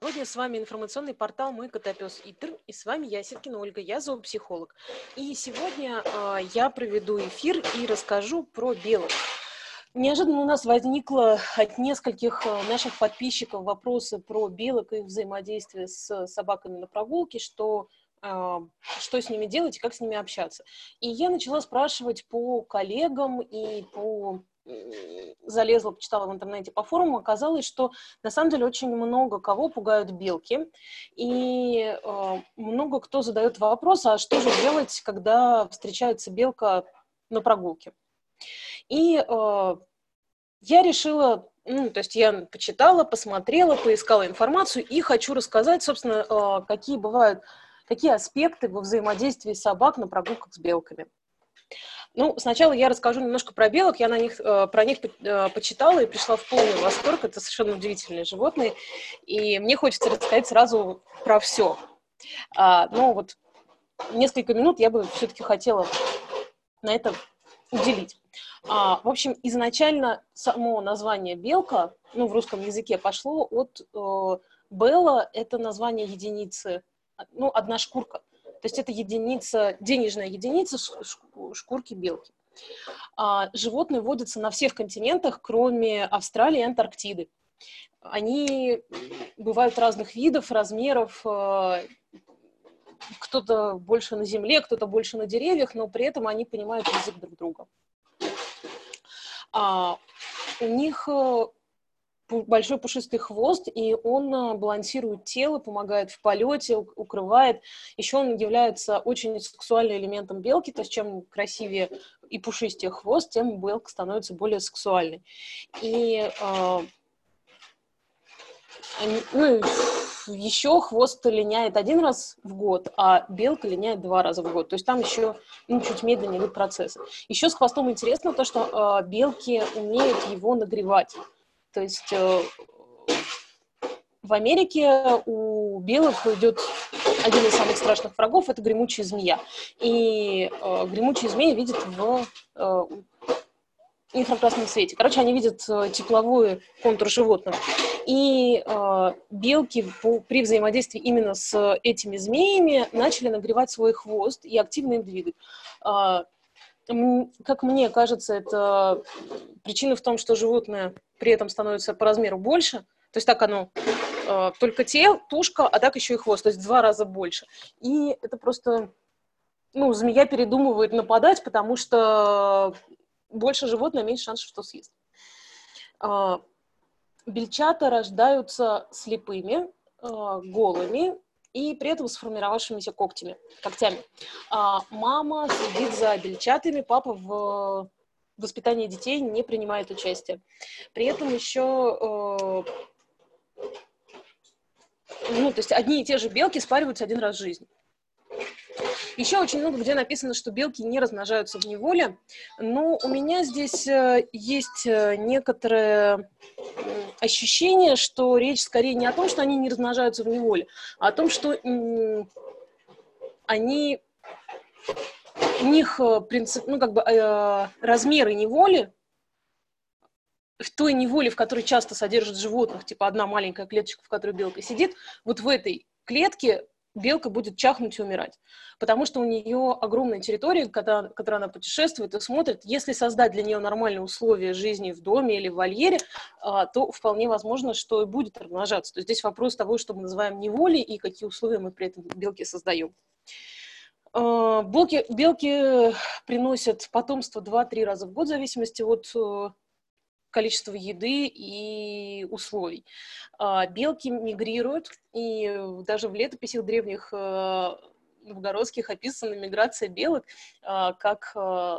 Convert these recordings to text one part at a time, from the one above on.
Сегодня с вами информационный портал «Мой котопес Итр», и с вами я, Ситкина Ольга, я зоопсихолог. И сегодня э, я проведу эфир и расскажу про белок. Неожиданно у нас возникло от нескольких наших подписчиков вопросы про белок и взаимодействие с собаками на прогулке, что что с ними делать и как с ними общаться. И я начала спрашивать по коллегам и по залезла, почитала в интернете по форуму, оказалось, что на самом деле очень много кого пугают белки, и э, много кто задает вопрос, а что же делать, когда встречается белка на прогулке. И э, я решила, ну, то есть я почитала, посмотрела, поискала информацию и хочу рассказать, собственно, э, какие бывают, какие аспекты во взаимодействии собак на прогулках с белками. Ну, сначала я расскажу немножко про белок. Я на них, э, про них э, почитала и пришла в полный восторг. Это совершенно удивительные животные. И мне хочется рассказать сразу про все. А, но вот несколько минут я бы все-таки хотела на это уделить. А, в общем, изначально само название белка, ну, в русском языке пошло от э, Белла, это название единицы, ну, одна шкурка. То есть это единица, денежная единица шкурки белки. А, животные водятся на всех континентах, кроме Австралии и Антарктиды. Они бывают разных видов, размеров, а, кто-то больше на земле, кто-то больше на деревьях, но при этом они понимают язык друг друга. А, у них большой пушистый хвост, и он а, балансирует тело, помогает в полете, укрывает. Еще он является очень сексуальным элементом белки, то есть чем красивее и пушистее хвост, тем белка становится более сексуальной. И э, ну, еще хвост линяет один раз в год, а белка линяет два раза в год. То есть там еще ну, чуть медленнее идут процессы. Еще с хвостом интересно то, что э, белки умеют его нагревать. То есть э, в Америке у белых идет один из самых страшных врагов – это гремучая змея. И э, гремучая змея видит в э, инфракрасном свете. Короче, они видят э, тепловой контур животного. И э, белки по, при взаимодействии именно с этими змеями начали нагревать свой хвост и активно им двигать. Э, как мне кажется, это причина в том, что животное при этом становится по размеру больше. То есть так оно э, только тело, тушка, а так еще и хвост, то есть в два раза больше. И это просто, ну, змея передумывает нападать, потому что больше животное, меньше шансов, что съест. Э, бельчата рождаются слепыми, э, голыми и при этом сформировавшимися когтями, когтями. А мама следит за бельчатами, папа в воспитании детей не принимает участие. При этом еще, э, ну, то есть одни и те же белки спариваются один раз в жизни. Еще очень много где написано, что белки не размножаются в неволе, но у меня здесь э, есть э, некоторое ощущение, что речь скорее не о том, что они не размножаются в неволе, а о том, что они у них э, принцип, ну, как бы, э, размеры неволи в той неволе, в которой часто содержат животных, типа одна маленькая клеточка, в которой белка сидит, вот в этой клетке белка будет чахнуть и умирать. Потому что у нее огромная территория, когда, которой она путешествует и смотрит. Если создать для нее нормальные условия жизни в доме или в вольере, а, то вполне возможно, что и будет размножаться. То есть здесь вопрос того, что мы называем неволей и какие условия мы при этом белке создаем. Э, белки, белки приносят потомство 2-3 раза в год, в зависимости от э, количества еды и условий. А, белки мигрируют, и даже в летописях древних э, новгородских описана миграция белок как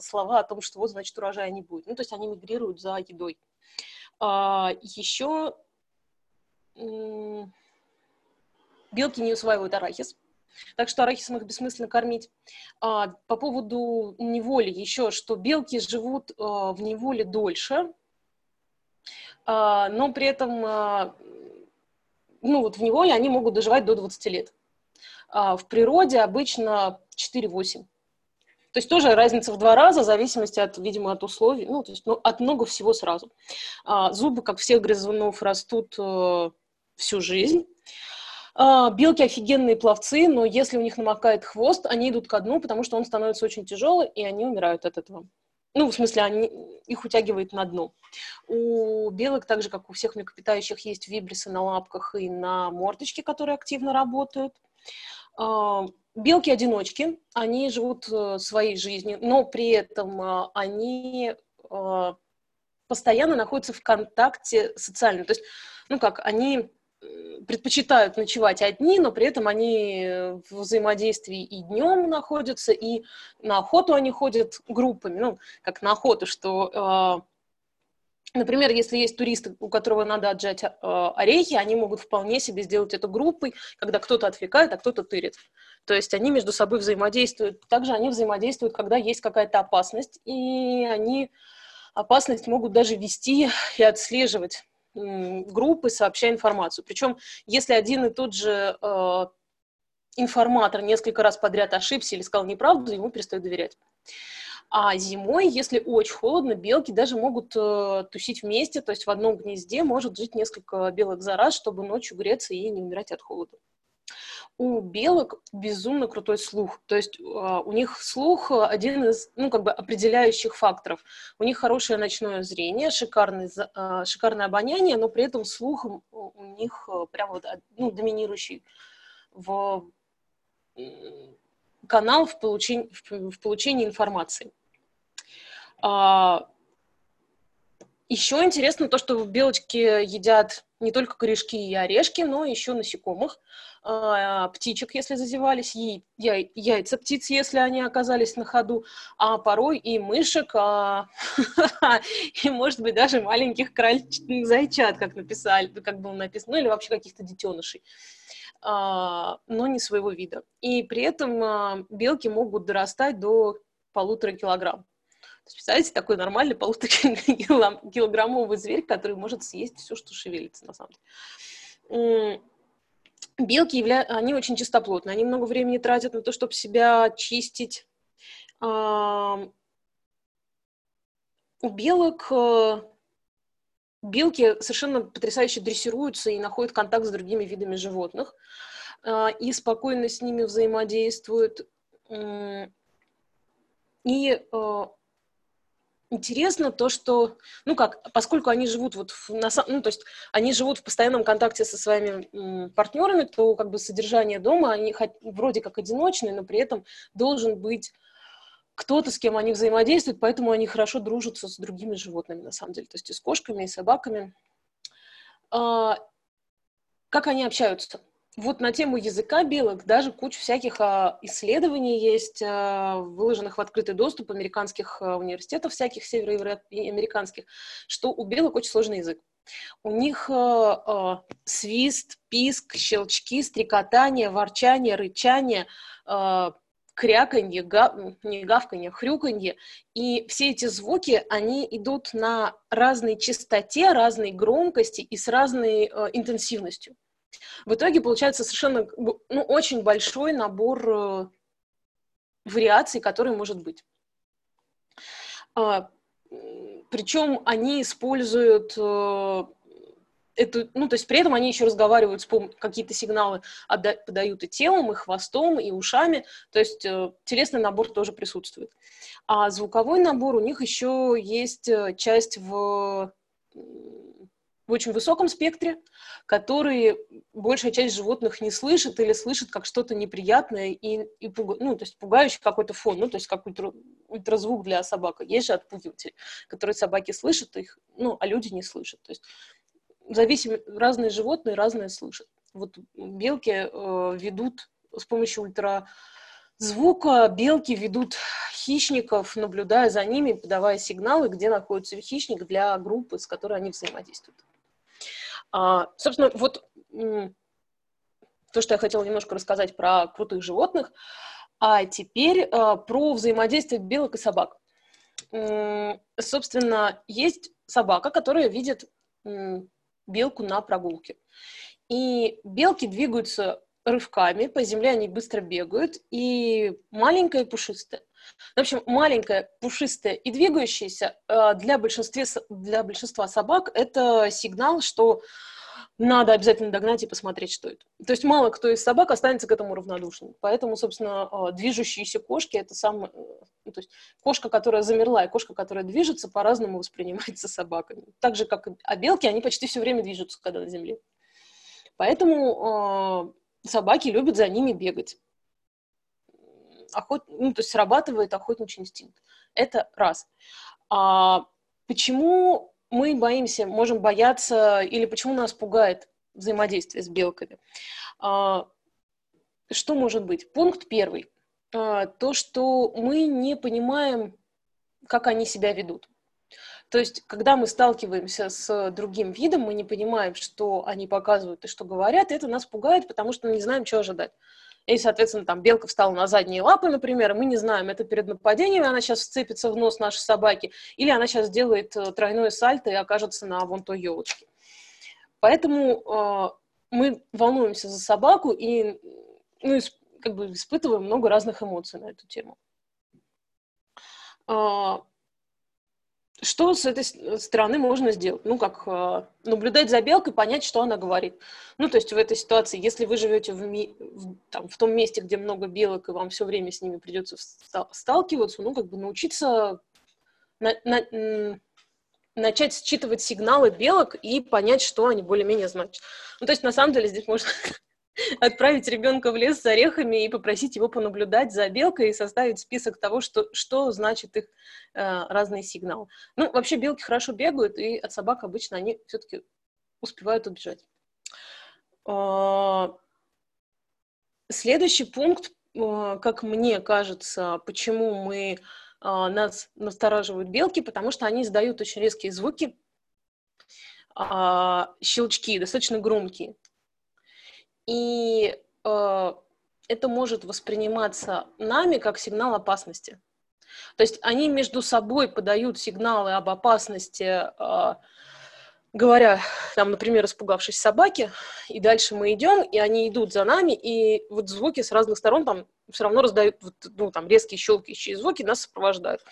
слова о том, что вот, значит, урожая не будет. Ну, то есть они мигрируют за едой. А, Еще белки не усваивают арахис, так что арахисом их бессмысленно кормить. А, по поводу неволи еще, что белки живут а, в неволе дольше, а, но при этом а, ну, вот в неволе они могут доживать до 20 лет. А, в природе обычно 4-8. То есть тоже разница в два раза, в зависимости от, видимо, от условий, ну, то есть ну, от много всего сразу. А, зубы, как всех грызунов, растут э, всю жизнь. А, белки офигенные пловцы, но если у них намокает хвост, они идут ко дну, потому что он становится очень тяжелый, и они умирают от этого. Ну, в смысле, они, их утягивает на дно. У белок, так же, как у всех млекопитающих, есть вибрисы на лапках и на мордочке, которые активно работают. А, белки-одиночки, они живут э, своей жизнью, но при этом а, они постоянно находятся в контакте социальном. То есть, ну как, они предпочитают ночевать одни, но при этом они в взаимодействии и днем находятся, и на охоту они ходят группами, ну, как на охоту, что, э, например, если есть туристы, у которого надо отжать э, орехи, они могут вполне себе сделать это группой, когда кто-то отвлекает, а кто-то тырит. То есть они между собой взаимодействуют. Также они взаимодействуют, когда есть какая-то опасность, и они опасность могут даже вести и отслеживать группы, сообщая информацию. Причем, если один и тот же э, информатор несколько раз подряд ошибся или сказал неправду, ему перестают доверять. А зимой, если очень холодно, белки даже могут э, тусить вместе, то есть в одном гнезде может жить несколько белок за раз, чтобы ночью греться и не умирать от холода у белок безумно крутой слух. То есть uh, у них слух один из, ну, как бы определяющих факторов. У них хорошее ночное зрение, шикарный, uh, шикарное обоняние, но при этом слух у них uh, прям вот, ну, доминирующий в канал в получении, в получении информации. Еще интересно то, что белочки едят не только корешки и орешки, но еще насекомых, а, птичек, если зазевались, яйца птиц, если они оказались на ходу, а порой и мышек, а, и, может быть, даже маленьких крольчих зайчат, как написали, как было написано, ну или вообще каких-то детенышей а, но не своего вида. И при этом белки могут дорастать до полутора килограмм. Представляете, такой нормальный полуторакилограммовый зверь, который может съесть все, что шевелится, на самом деле. Белки, явля... они очень чистоплотные, они много времени тратят на то, чтобы себя чистить. У белок э, белки совершенно потрясающе дрессируются и находят контакт с другими видами животных а, и спокойно с ними взаимодействуют. И э, интересно то, что, ну как, поскольку они живут вот, в, на, ну то есть они живут в постоянном контакте со своими м, партнерами, то как бы содержание дома, они хоть, вроде как одиночные, но при этом должен быть кто-то, с кем они взаимодействуют, поэтому они хорошо дружатся с другими животными, на самом деле, то есть и с кошками, и с собаками. А, как они общаются? Вот на тему языка белок даже куча всяких а, исследований есть, а, выложенных в открытый доступ американских а, университетов, всяких североамериканских, что у белок очень сложный язык. У них свист, писк, щелчки, стрекотание, ворчание, рычание, кряканье, гав... не гавканье, хрюканье. И все эти звуки, они идут на разной частоте, разной громкости и с разной э, интенсивностью. В итоге получается совершенно ну, очень большой набор э, вариаций, который может быть. А, причем они используют э, эту, ну, то есть при этом они еще разговаривают, с пом- какие-то сигналы отда- подают и телом, и хвостом, и ушами, то есть э, телесный набор тоже присутствует. А звуковой набор у них еще есть э, часть в в очень высоком спектре, который большая часть животных не слышит или слышит как что-то неприятное и, и пуга, ну, то есть пугающий какой-то фон, ну, то есть как ультра, ультразвук для собак. Есть же отпугиватели, которые собаки слышат, их, ну, а люди не слышат. То есть зависимо, разные животные разные слышат. Вот белки э, ведут с помощью ультразвука, белки ведут хищников, наблюдая за ними, подавая сигналы, где находится хищник для группы, с которой они взаимодействуют. А, собственно, вот то, что я хотела немножко рассказать про крутых животных, а теперь а, про взаимодействие белок и собак. Собственно, есть собака, которая видит белку на прогулке. И белки двигаются рывками, по земле они быстро бегают, и маленькая и пушистая. В общем, маленькая, пушистая и двигающаяся э, для большинства, для большинства собак это сигнал, что надо обязательно догнать и посмотреть, что это. То есть мало кто из собак останется к этому равнодушным. Поэтому, собственно, а, движущиеся кошки – это самое... Ну, то есть кошка, которая замерла, и кошка, которая движется, по-разному воспринимается собаками. Так же, как и а белки, они почти все время движутся, когда на земле. Поэтому э, собаки любят за ними бегать. Охот... Ну, то есть срабатывает охотничий инстинкт. Это раз. А почему мы боимся, можем бояться, или почему нас пугает взаимодействие с белками. А, что может быть? Пункт первый. А, то, что мы не понимаем, как они себя ведут. То есть, когда мы сталкиваемся с другим видом, мы не понимаем, что они показывают и что говорят, и это нас пугает, потому что мы не знаем, что ожидать. И, соответственно, там белка встала на задние лапы, например, мы не знаем, это перед нападением, она сейчас вцепится в нос нашей собаки, или она сейчас сделает э, тройное сальто и окажется на вон той елочке. Поэтому э, мы волнуемся за собаку и ну, как бы испытываем много разных эмоций на эту тему. Что с этой стороны можно сделать? Ну, как э, наблюдать за белкой, понять, что она говорит. Ну, то есть в этой ситуации, если вы живете в, ми- в, там, в том месте, где много белок, и вам все время с ними придется сталкиваться, ну, как бы научиться на, на, начать считывать сигналы белок и понять, что они более-менее значат. Ну, то есть, на самом деле, здесь можно отправить ребенка в лес с орехами и попросить его понаблюдать за белкой и составить список того, что, что значит их э, разные сигналы. Ну, вообще белки хорошо бегают, и от собак обычно они все-таки успевают убежать. Э, следующий пункт, э, как мне кажется, почему мы э, нас настораживают белки, потому что они издают очень резкие звуки, э, щелчки, достаточно громкие. И э, это может восприниматься нами как сигнал опасности. То есть они между собой подают сигналы об опасности, э, говоря, там, например, испугавшись собаки, и дальше мы идем, и они идут за нами, и вот звуки с разных сторон там все равно раздают, вот, ну, там, резкие щелкающие звуки нас сопровождают.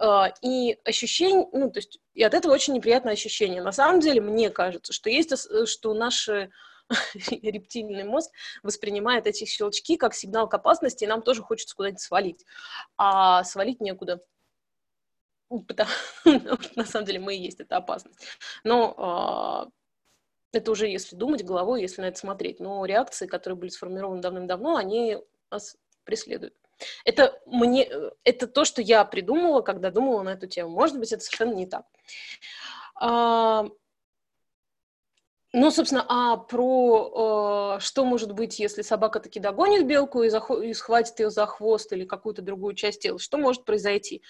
Uh, и ощущение, ну, то есть, и от этого очень неприятное ощущение. На самом деле, мне кажется, что есть, что наши рептильный мозг воспринимает эти щелчки как сигнал к опасности, и нам тоже хочется куда-нибудь свалить. А свалить некуда. Потому, на самом деле мы и есть эта опасность. Но э, это уже если думать головой, если на это смотреть. Но реакции, которые были сформированы давным-давно, они нас преследуют. Это, мне, это то, что я придумала, когда думала на эту тему. Может быть, это совершенно не так. Ну, собственно, а про э, что может быть, если собака таки догонит белку и, захо- и схватит ее за хвост или какую-то другую часть тела, что может произойти?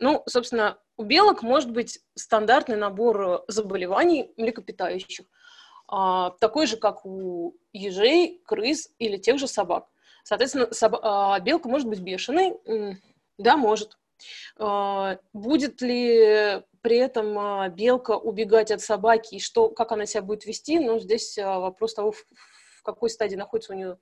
Ну, собственно, у белок может быть стандартный набор заболеваний млекопитающих, э, такой же, как у ежей, крыс или тех же собак. Соответственно, соб- э, белка может быть бешеной, да, может. Э, будет ли при этом а, белка убегать от собаки, и что, как она себя будет вести, ну, здесь а, вопрос того, в, какой стадии находится у нее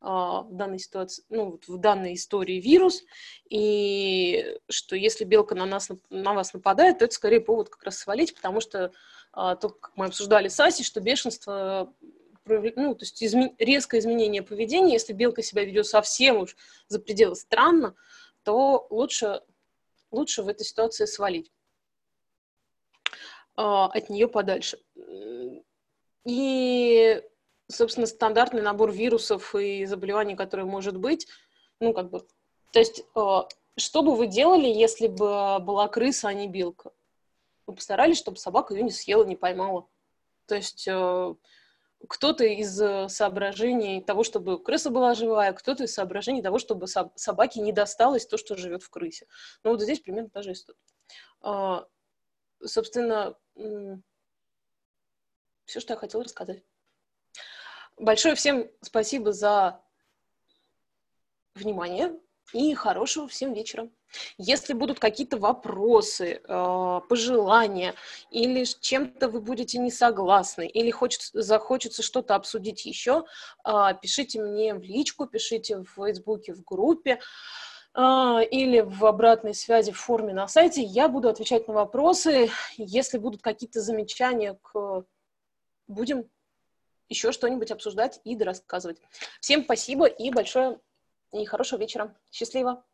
а, в данной ситуации, ну, в данной истории вирус, и что если белка на, нас, на вас нападает, то это скорее повод как раз свалить, потому что то, как мы обсуждали с Асей, что бешенство ну, то есть изме... резкое изменение поведения, если белка себя ведет совсем уж за пределы странно, то лучше, лучше в этой ситуации свалить. А, от нее подальше. И, собственно, стандартный набор вирусов и заболеваний, которые может быть, ну, как бы, то есть, а, что бы вы делали, если бы была крыса, а не белка? Вы постарались, чтобы собака ее не съела, не поймала. То есть а, кто-то из соображений того, чтобы крыса была живая, кто-то из соображений того, чтобы собаке не досталось то, что живет в крысе. Ну вот здесь примерно та же история. Собственно, все, что я хотела рассказать. Большое всем спасибо за внимание и хорошего всем вечера. Если будут какие-то вопросы, э, пожелания, или чем-то вы будете не согласны, или хочется, захочется что-то обсудить еще, э, пишите мне в личку, пишите в Фейсбуке, в группе. А, или в обратной связи в форме на сайте. Я буду отвечать на вопросы. Если будут какие-то замечания к... Будем еще что-нибудь обсуждать и рассказывать. Всем спасибо и большое и хорошего вечера. Счастливо!